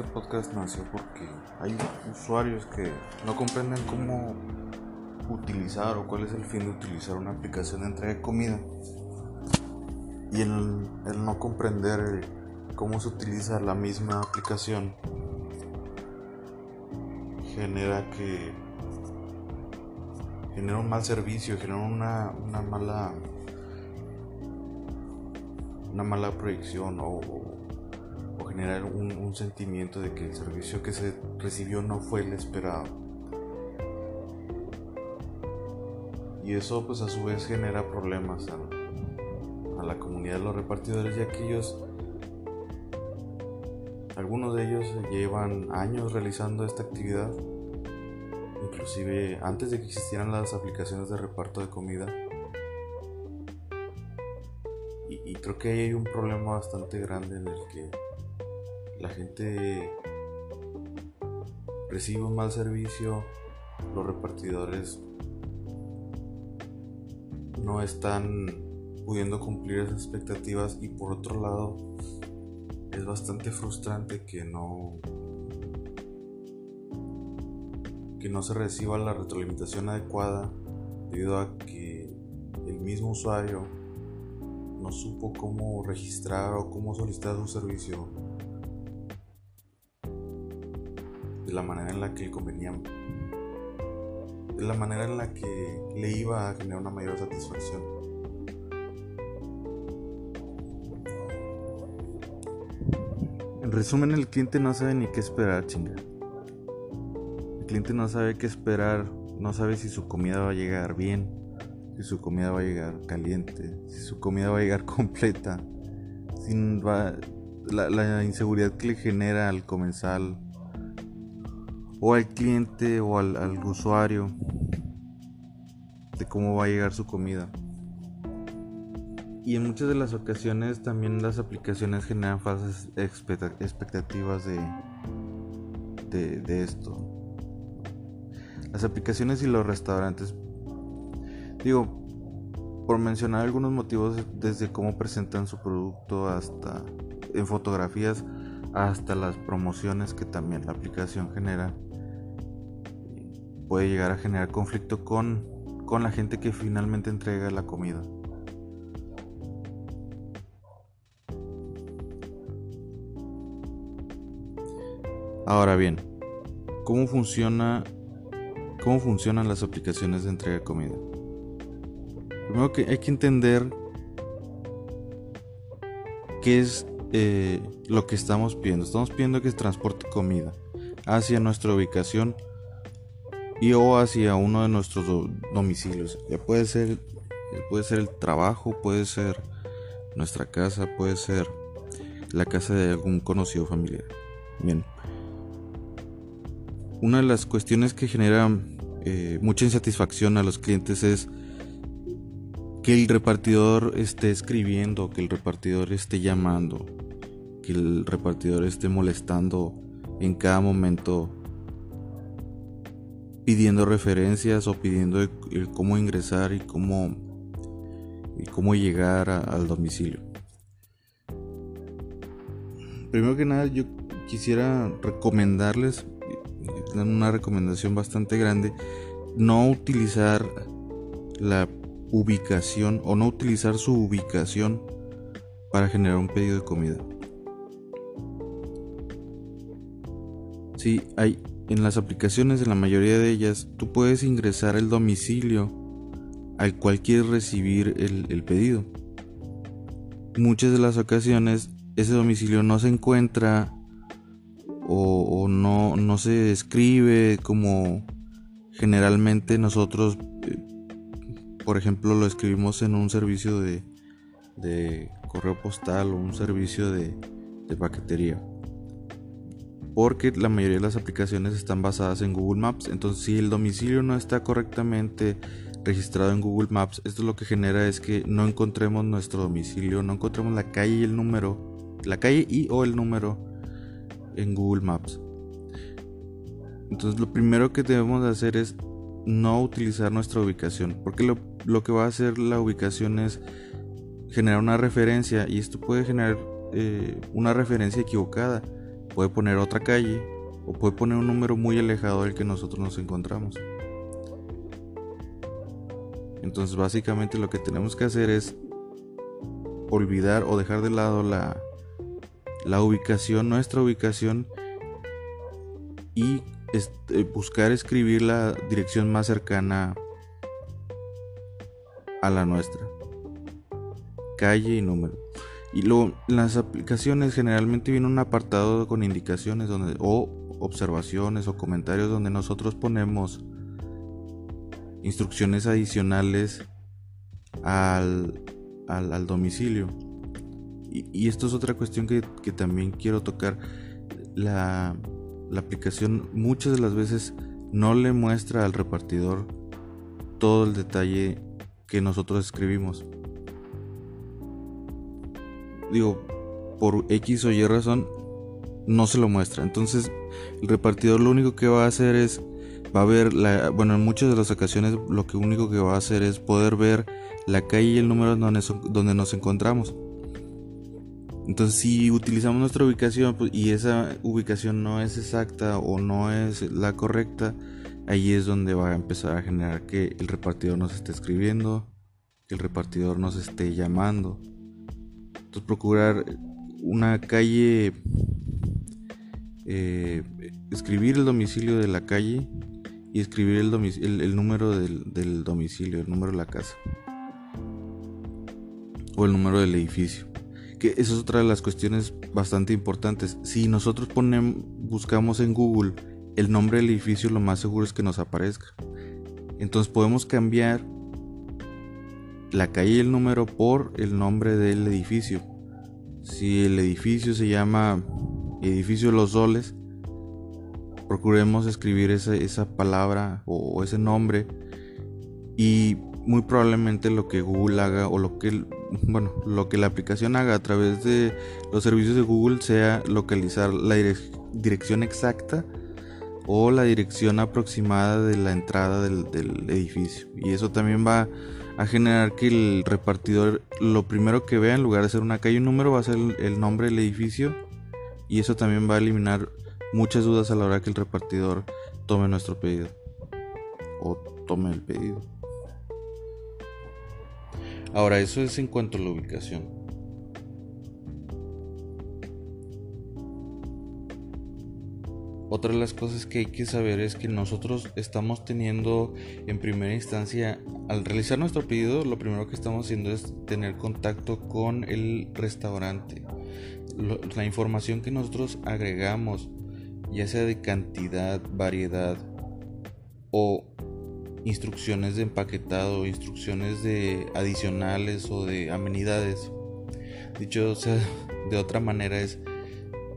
este podcast nació porque hay usuarios que no comprenden cómo utilizar o cuál es el fin de utilizar una aplicación de entrega de comida. Y el, no comprender cómo se utiliza la misma aplicación genera que genera un mal servicio, genera una, una mala una mala proyección o, generar un, sentimiento de que el servicio que se recibió no fue el esperado. Y eso pues a su vez genera problemas a, la comunidad de los repartidores ya que ellos, algunos de ellos llevan años realizando esta actividad, inclusive antes de que existieran las aplicaciones de reparto de comida y, creo que hay un problema bastante grande en el que la gente recibe un mal servicio, los repartidores no están pudiendo cumplir esas expectativas y por otro lado es bastante frustrante que no que no se reciba la retroalimentación adecuada debido a que el mismo usuario no supo cómo registrar o cómo solicitar su servicio la manera en la que convenía, la manera en la que le iba a generar una mayor satisfacción. En resumen, el cliente no sabe ni qué esperar, chinga. El cliente no sabe qué esperar, no sabe si su comida va a llegar bien, si su comida va a llegar caliente, si su comida va a llegar completa, va, la, inseguridad que le genera al comensal o al cliente o al, al usuario de cómo va a llegar su comida. Y en muchas de las ocasiones también las aplicaciones generan falsas expectativas de, de, de, esto. Las aplicaciones y los restaurantes Digo, por mencionar algunos motivos desde cómo presentan su producto hasta en fotografías hasta las promociones que también la aplicación genera puede llegar a generar conflicto con, con la gente que finalmente entrega la comida. Ahora bien, ¿cómo funciona cómo funcionan las aplicaciones de entrega de comida? Primero que hay que entender qué es eh, lo que estamos pidiendo. Estamos pidiendo que transporte comida hacia nuestra ubicación y o hacia uno de nuestros domicilios. Ya puede ser, puede ser el trabajo, puede ser nuestra casa, puede ser la casa de algún conocido familiar. Bien. Una de las cuestiones que genera eh, mucha insatisfacción a los clientes es que el repartidor esté escribiendo, que el repartidor esté llamando, que el repartidor esté molestando en cada momento pidiendo referencias o pidiendo cómo ingresar y cómo, y cómo llegar al domicilio. Primero que nada yo quisiera recomendarles, una recomendación bastante grande, no utilizar la ubicación o no utilizar su ubicación para generar un pedido de comida. Sí, hay en las aplicaciones, en la mayoría de ellas, tú puedes ingresar el domicilio al cual quieres recibir el, pedido. Muchas de las ocasiones ese domicilio no se encuentra o, no, no se describe como generalmente nosotros eh, por ejemplo, lo escribimos en un servicio de, correo postal o un servicio de, de paquetería. Porque la mayoría de las aplicaciones están basadas en Google Maps. Entonces, si el domicilio no está correctamente registrado en Google Maps, esto lo que genera es que no encontremos nuestro domicilio, no encontremos la calle y el número, la calle y o el número en Google Maps. Entonces, lo primero que debemos de hacer es no utilizar nuestra ubicación, porque lo, lo, que va a hacer la ubicación es generar una referencia y esto puede generar eh, una referencia equivocada puede poner otra calle o puede poner un número muy alejado del que nosotros nos encontramos. Entonces básicamente lo que tenemos que hacer es olvidar o dejar de lado la, la ubicación, nuestra ubicación y este, buscar escribir la dirección más cercana a la nuestra. Calle y número. Y luego las aplicaciones generalmente viene un apartado con indicaciones donde o observaciones o comentarios donde nosotros ponemos instrucciones adicionales al, al, domicilio. Y, esto es otra cuestión que, que también quiero tocar. La, la aplicación muchas de las veces no le muestra al repartidor todo el detalle que nosotros escribimos. Digo, por X o Y razón no se lo muestra. Entonces el repartidor lo único que va a hacer es, va a ver, la, bueno, en muchas de las ocasiones lo que único que va a hacer es poder ver la calle y el número donde, donde nos encontramos. Entonces si utilizamos nuestra ubicación pues, y esa ubicación no es exacta o no es la correcta, ahí es donde va a empezar a generar que el repartidor nos esté escribiendo, que el repartidor nos esté llamando. Entonces procurar una calle, eh, escribir el domicilio de la calle y escribir el, número del, del domicilio, el número de la casa o el número del edificio que esa es otra de las cuestiones bastante importantes. Si nosotros ponemos, buscamos en Google el nombre del edificio, lo más seguro es que nos aparezca. Entonces podemos cambiar la calle y el número por el nombre del edificio. Si el edificio se llama Edificio Los Soles, procuremos escribir esa, esa palabra o ese nombre y muy probablemente lo que Google haga o lo que bueno, lo que la aplicación haga a través de los servicios de Google sea localizar la dirección exacta o la dirección aproximada de la entrada del, edificio. Y eso también va a generar que el repartidor lo primero que vea en lugar de ser una calle un número va a ser el nombre del edificio y eso también va a eliminar muchas dudas a la hora que el repartidor tome nuestro pedido o tome el pedido. Ahora, eso es en cuanto a la ubicación. Otra de las cosas que hay que saber es que nosotros estamos teniendo en primera instancia, al realizar nuestro pedido, lo primero que estamos haciendo es tener contacto con el restaurante. la información que nosotros agregamos, ya sea de cantidad, variedad o instrucciones de empaquetado, instrucciones de adicionales o de amenidades. Dicho sea de otra manera es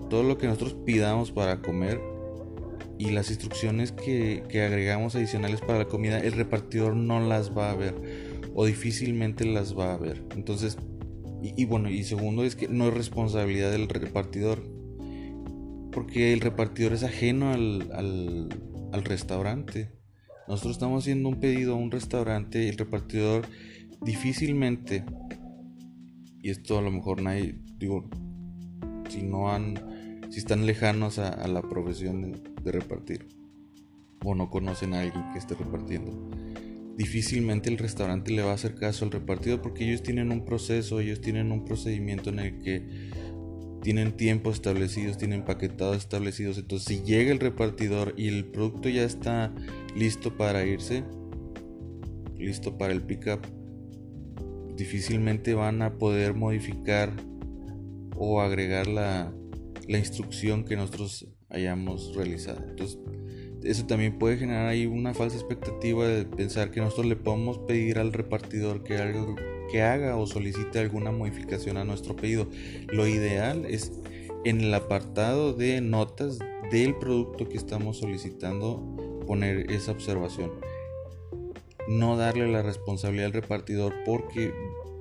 todo lo que nosotros pidamos para comer y las instrucciones que, agregamos adicionales para la comida, el repartidor no las va a ver o difícilmente las va a ver. Entonces, y, bueno, y segundo es que no es responsabilidad del repartidor porque el repartidor es ajeno al, al restaurante. Nosotros estamos haciendo un pedido a un restaurante y el repartidor difícilmente, y esto a lo mejor nadie, digo, si no han, si están lejanos a, la profesión repartir o no conocen a alguien que esté repartiendo, difícilmente el restaurante le va a hacer caso al repartidor porque ellos tienen un proceso, ellos tienen un procedimiento en el que tienen tiempos establecidos, tienen paquetados establecidos. Entonces, si llega el repartidor y el producto ya está listo para irse, listo para el pickup, difícilmente van a poder modificar o agregar la, la instrucción que nosotros hayamos realizado. Entonces, eso también puede generar ahí una falsa expectativa de pensar que nosotros le podemos pedir al repartidor que algo que haga o solicite alguna modificación a nuestro pedido. Lo ideal es en el apartado de notas del producto que estamos solicitando poner esa observación. No darle la responsabilidad al repartidor porque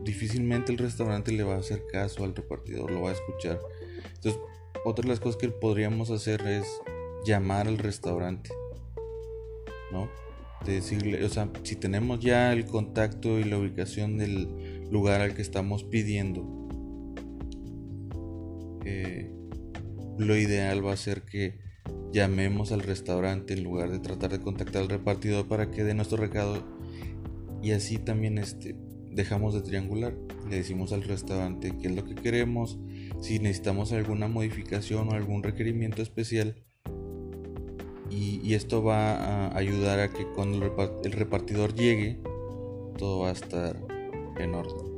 difícilmente el restaurante le va a hacer caso al repartidor, lo va a escuchar. Entonces, otra de las cosas que podríamos hacer es llamar al restaurante. ¿No? decirle, o sea, si tenemos ya el contacto y la ubicación del lugar al que estamos pidiendo, eh, lo ideal va a ser que llamemos al restaurante en lugar de tratar de contactar al repartidor para que dé nuestro recado y así también este dejamos de triangular le decimos al restaurante qué es lo que queremos si necesitamos alguna modificación o algún requerimiento especial y, esto va a ayudar a que cuando el repartidor llegue todo va a estar en orden.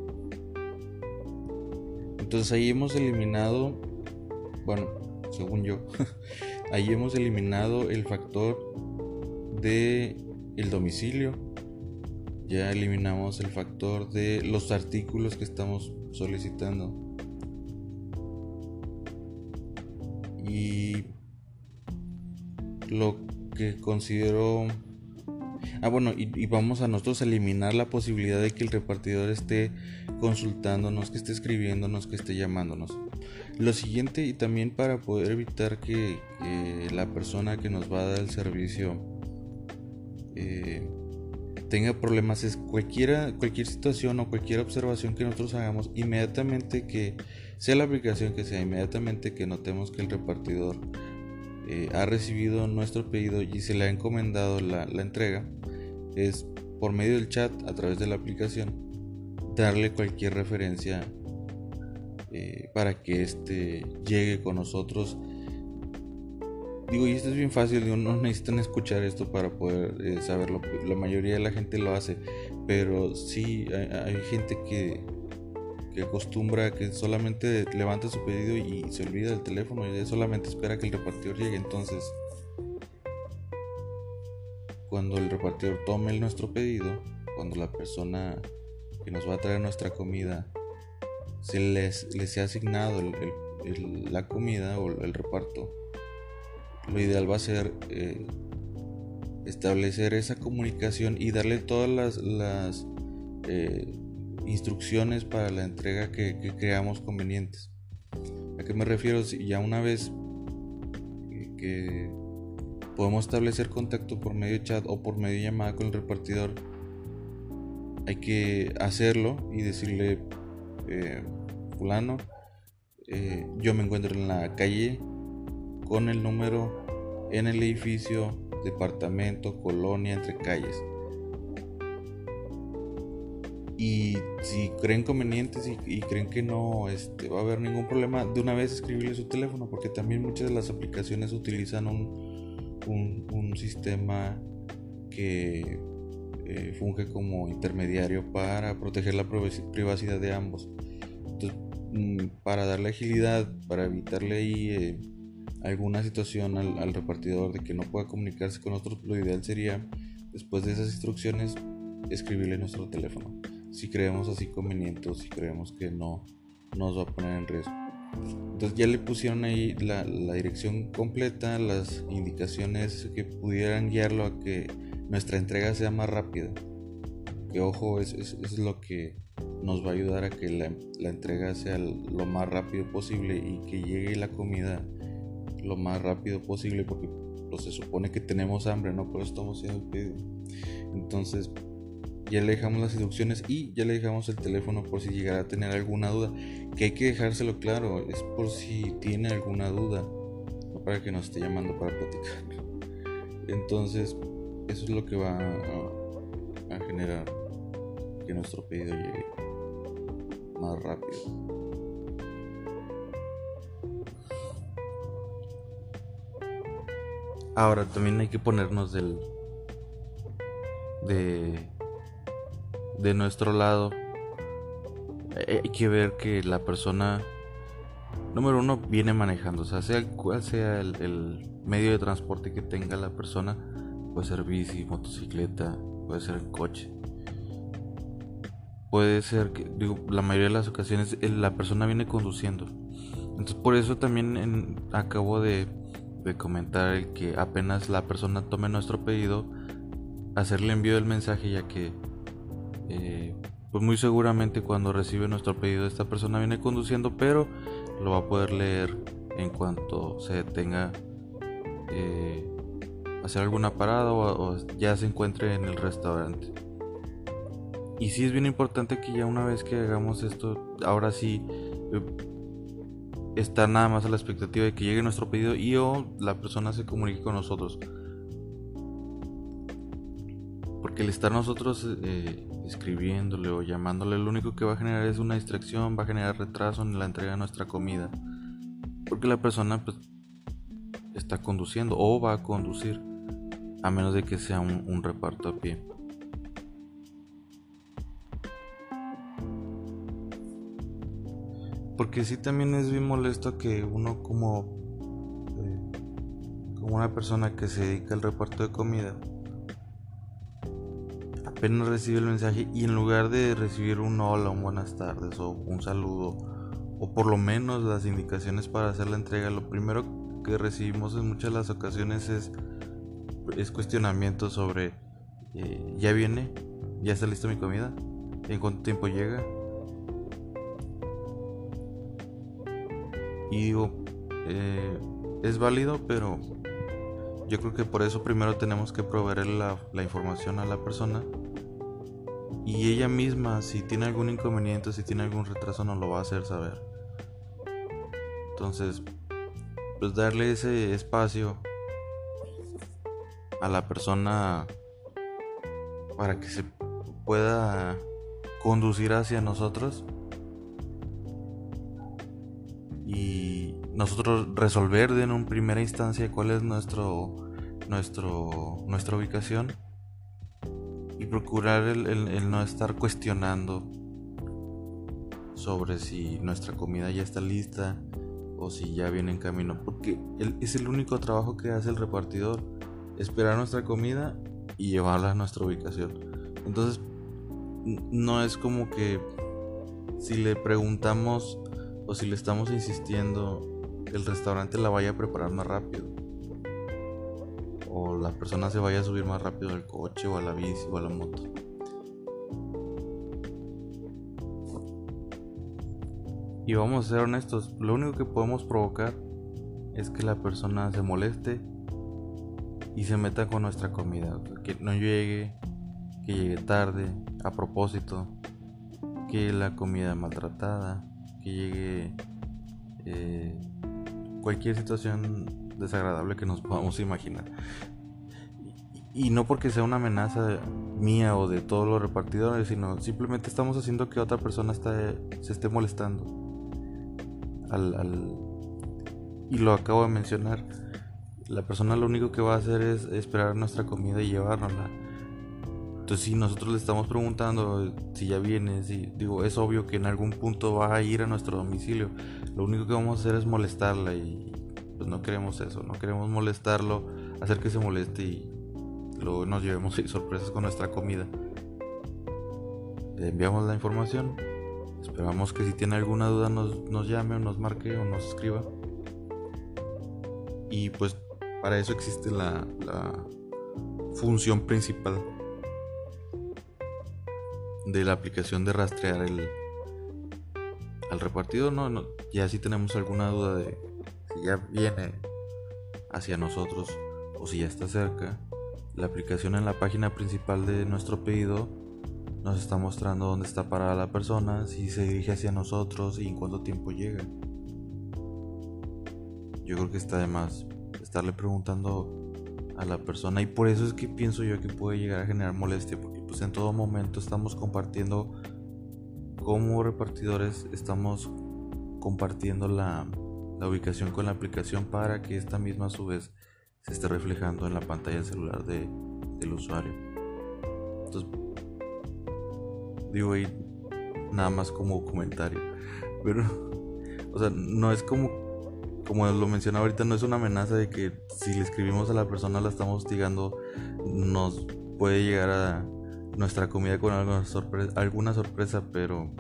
Entonces ahí hemos eliminado bueno según yo ahí hemos eliminado el factor de el domicilio ya eliminamos el factor de los artículos que estamos solicitando y lo que considero ah bueno y, vamos a nosotros eliminar la posibilidad de que el repartidor esté consultándonos que esté escribiéndonos que esté llamándonos. Lo siguiente y también para poder evitar que, la persona que nos va a dar el servicio eh, tenga problemas es cualquiera, cualquier situación o cualquier observación que nosotros hagamos, inmediatamente que sea la aplicación que sea, inmediatamente que notemos que el repartidor eh, ha recibido nuestro pedido y se le ha encomendado la, entrega, es por medio del chat a través de la aplicación darle cualquier referencia eh, para que este llegue con nosotros. Digo, y esto es bien fácil, no necesitan escuchar esto para poder eh, saberlo. La mayoría de la gente lo hace, pero sí hay, gente que, que acostumbra que solamente levanta su pedido y se olvida del teléfono y solamente espera que el repartidor llegue. Entonces, cuando el repartidor tome nuestro pedido, cuando la persona que nos va a traer nuestra comida se les, les ha asignado la comida o el reparto, lo ideal va a ser eh, establecer esa comunicación y darle todas las, eh, instrucciones para la entrega que, creamos convenientes. ¿A qué me refiero? Si ya una vez que podemos establecer contacto por medio chat o por medio llamada con el repartidor, hay que hacerlo y decirle eh, fulano, yo me encuentro en la calle con el número en el edificio, departamento, colonia, entre calles. Y si creen convenientes y, creen que no este, va a haber ningún problema, de una vez escribirle su teléfono, porque también muchas de las aplicaciones utilizan un, sistema que eh, funge como intermediario para proteger la privacidad de ambos. Mm, para darle agilidad, para evitarle ahí eh, alguna situación al, repartidor de que no pueda comunicarse con nosotros, lo ideal sería, después de esas instrucciones, escribirle nuestro teléfono. Si creemos así conveniente si creemos que no nos va a poner en riesgo. Entonces ya le pusieron ahí la, dirección completa, las indicaciones que pudieran guiarlo a que nuestra entrega sea más rápida. Que ojo, es, es lo que nos va a ayudar a que la, entrega sea lo más rápido posible y que llegue la comida lo más rápido posible porque pues, se supone que tenemos hambre, ¿no? Por estamos haciendo el pedido. Entonces ya le dejamos las instrucciones y ya le dejamos el teléfono por si llegara a tener alguna duda. Que hay que dejárselo claro, es por si tiene alguna duda, no para que nos esté llamando para platicar. Entonces, eso es lo que va a generar que nuestro pedido llegue más rápido. Ahora también hay que ponernos del de de nuestro lado. Hay que ver que la persona número uno viene manejando, o sea, sea cual sea el, medio de transporte que tenga la persona, puede ser bici, motocicleta, puede ser coche puede ser que, digo, la mayoría de las ocasiones la persona viene conduciendo. Entonces por eso también acabo de, comentar el que apenas la persona tome nuestro pedido, hacerle envío del mensaje ya que eh, pues muy seguramente cuando recibe nuestro pedido esta persona viene conduciendo, pero lo va a poder leer en cuanto se detenga eh, hacer alguna parada o ya se encuentre en el restaurante. Y sí es bien importante que ya una vez que hagamos esto, ahora sí, eh, estar nada más a la expectativa de que llegue nuestro pedido y o la persona se comunique con nosotros. Porque el estar nosotros eh, escribiéndole o llamándole, lo único que va a generar es una distracción, va a generar retraso en la entrega de nuestra comida. Porque la persona pues, está conduciendo o va a conducir, a menos de que sea un reparto a pie. Porque sí también es bien molesto que uno como, eh, como una persona que se dedica al reparto de comida, apenas recibe el mensaje y en lugar de recibir un hola, un buenas tardes o un saludo, o por lo menos las indicaciones para hacer la entrega, lo primero que recibimos en muchas de las ocasiones es, es cuestionamiento sobre, eh, ¿ya viene? ¿Ya está lista mi comida? ¿En cuánto tiempo llega? Y digo, eh, es válido, pero yo creo que por eso primero tenemos que proveer la, la, información a la persona. Y ella misma, si tiene algún inconveniente, si tiene algún retraso, nos lo va a hacer saber. Entonces, pues darle ese espacio a la persona para que se pueda conducir hacia nosotros y nosotros resolver en una primera instancia cuál es nuestro, nuestro, nuestra ubicación y procurar el, no estar cuestionando sobre si nuestra comida ya está lista o si ya viene en camino porque es el único trabajo que hace el repartidor esperar nuestra comida y llevarla a nuestra ubicación. Entonces no es como que si le preguntamos o si le estamos insistiendo, el restaurante la vaya a preparar más rápido. O la persona se vaya a subir más rápido al coche o a la bici o a la moto. Y vamos a ser honestos, lo único que podemos provocar es que la persona se moleste y se meta con nuestra comida. Que no llegue, que llegue tarde, a propósito, que la comida maltratada, que llegue eh, cualquier situación desagradable que nos podamos imaginar. Y, no porque sea una amenaza mía o de todos los repartidores, sino simplemente estamos haciendo que otra persona está, se esté molestando. y lo acabo de mencionar. La persona lo único que va a hacer es esperar nuestra comida y llevárnosla entonces, si nosotros le estamos preguntando si ya viene, si digo, es obvio que en algún punto va a ir a nuestro domicilio. Lo único que vamos a hacer es molestarla y pues no queremos eso, no queremos molestarlo, hacer que se moleste y luego nos llevemos sorpresas con nuestra comida. Le enviamos la información, esperamos que si tiene alguna duda nos, nos llame o nos marque o nos escriba. Y pues para eso existe la, la función principal de la aplicación de rastrear el al repartido no, no ya si tenemos alguna duda de si ya viene hacia nosotros o si ya está cerca la aplicación en la página principal de nuestro pedido nos está mostrando dónde está parada la persona si se dirige hacia nosotros y en cuánto tiempo llega. Yo creo que está de más estarle preguntando a la persona y por eso es que pienso yo que puede llegar a generar molestia pues en todo momento estamos compartiendo como repartidores estamos compartiendo la, ubicación con la aplicación para que esta misma a su vez se esté reflejando en la pantalla celular de, del usuario. Entonces digo ahí nada más como comentario pero o sea no es como como lo mencionaba ahorita, no es una amenaza de que si le escribimos a la persona la estamos hostigando, nos puede llegar a nuestra comida con alguna sorpresa, alguna sorpresa pero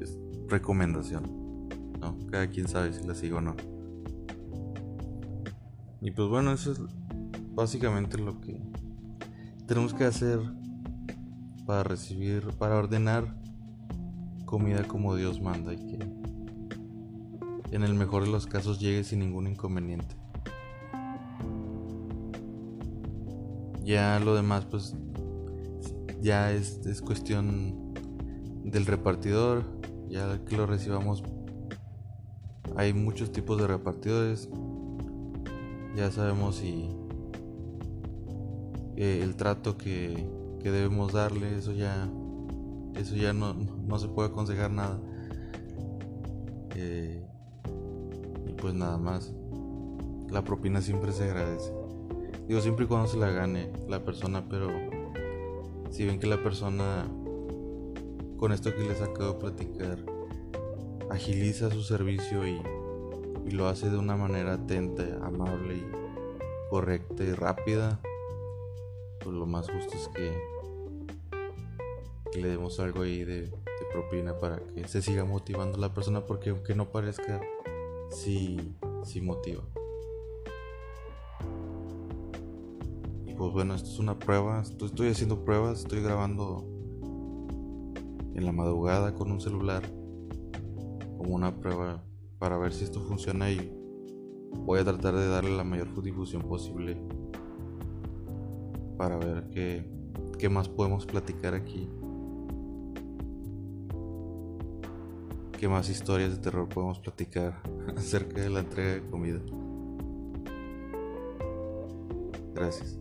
es recomendación. ¿no? Cada quien sabe si la sigue o no. Y pues bueno, eso es básicamente lo que tenemos que hacer para recibir, para ordenar comida como Dios manda y que en el mejor de los casos llegue sin ningún inconveniente. Ya lo demás pues ya es, cuestión del repartidor, ya que lo recibamos hay muchos tipos de repartidores. Ya sabemos si eh, el trato que, que, debemos darle, eso ya, eso ya no, no se puede aconsejar nada. Eh, y pues nada más. La propina siempre se agradece. Digo, siempre y cuando se la gane la persona, pero si ven que la persona, con esto que les acabo de platicar, agiliza su servicio y, lo hace de una manera atenta, amable y correcta y rápida, pues lo más justo es que, le demos algo ahí de, propina para que se siga motivando la persona porque aunque no parezca, sí, sí motiva. Pues bueno, esto es una prueba, estoy haciendo pruebas, estoy grabando en la madrugada con un celular como una prueba para ver si esto funciona y voy a tratar de darle la mayor difusión posible para ver qué, qué más podemos platicar aquí. ¿Qué más historias de terror podemos platicar acerca de la entrega de comida? Gracias.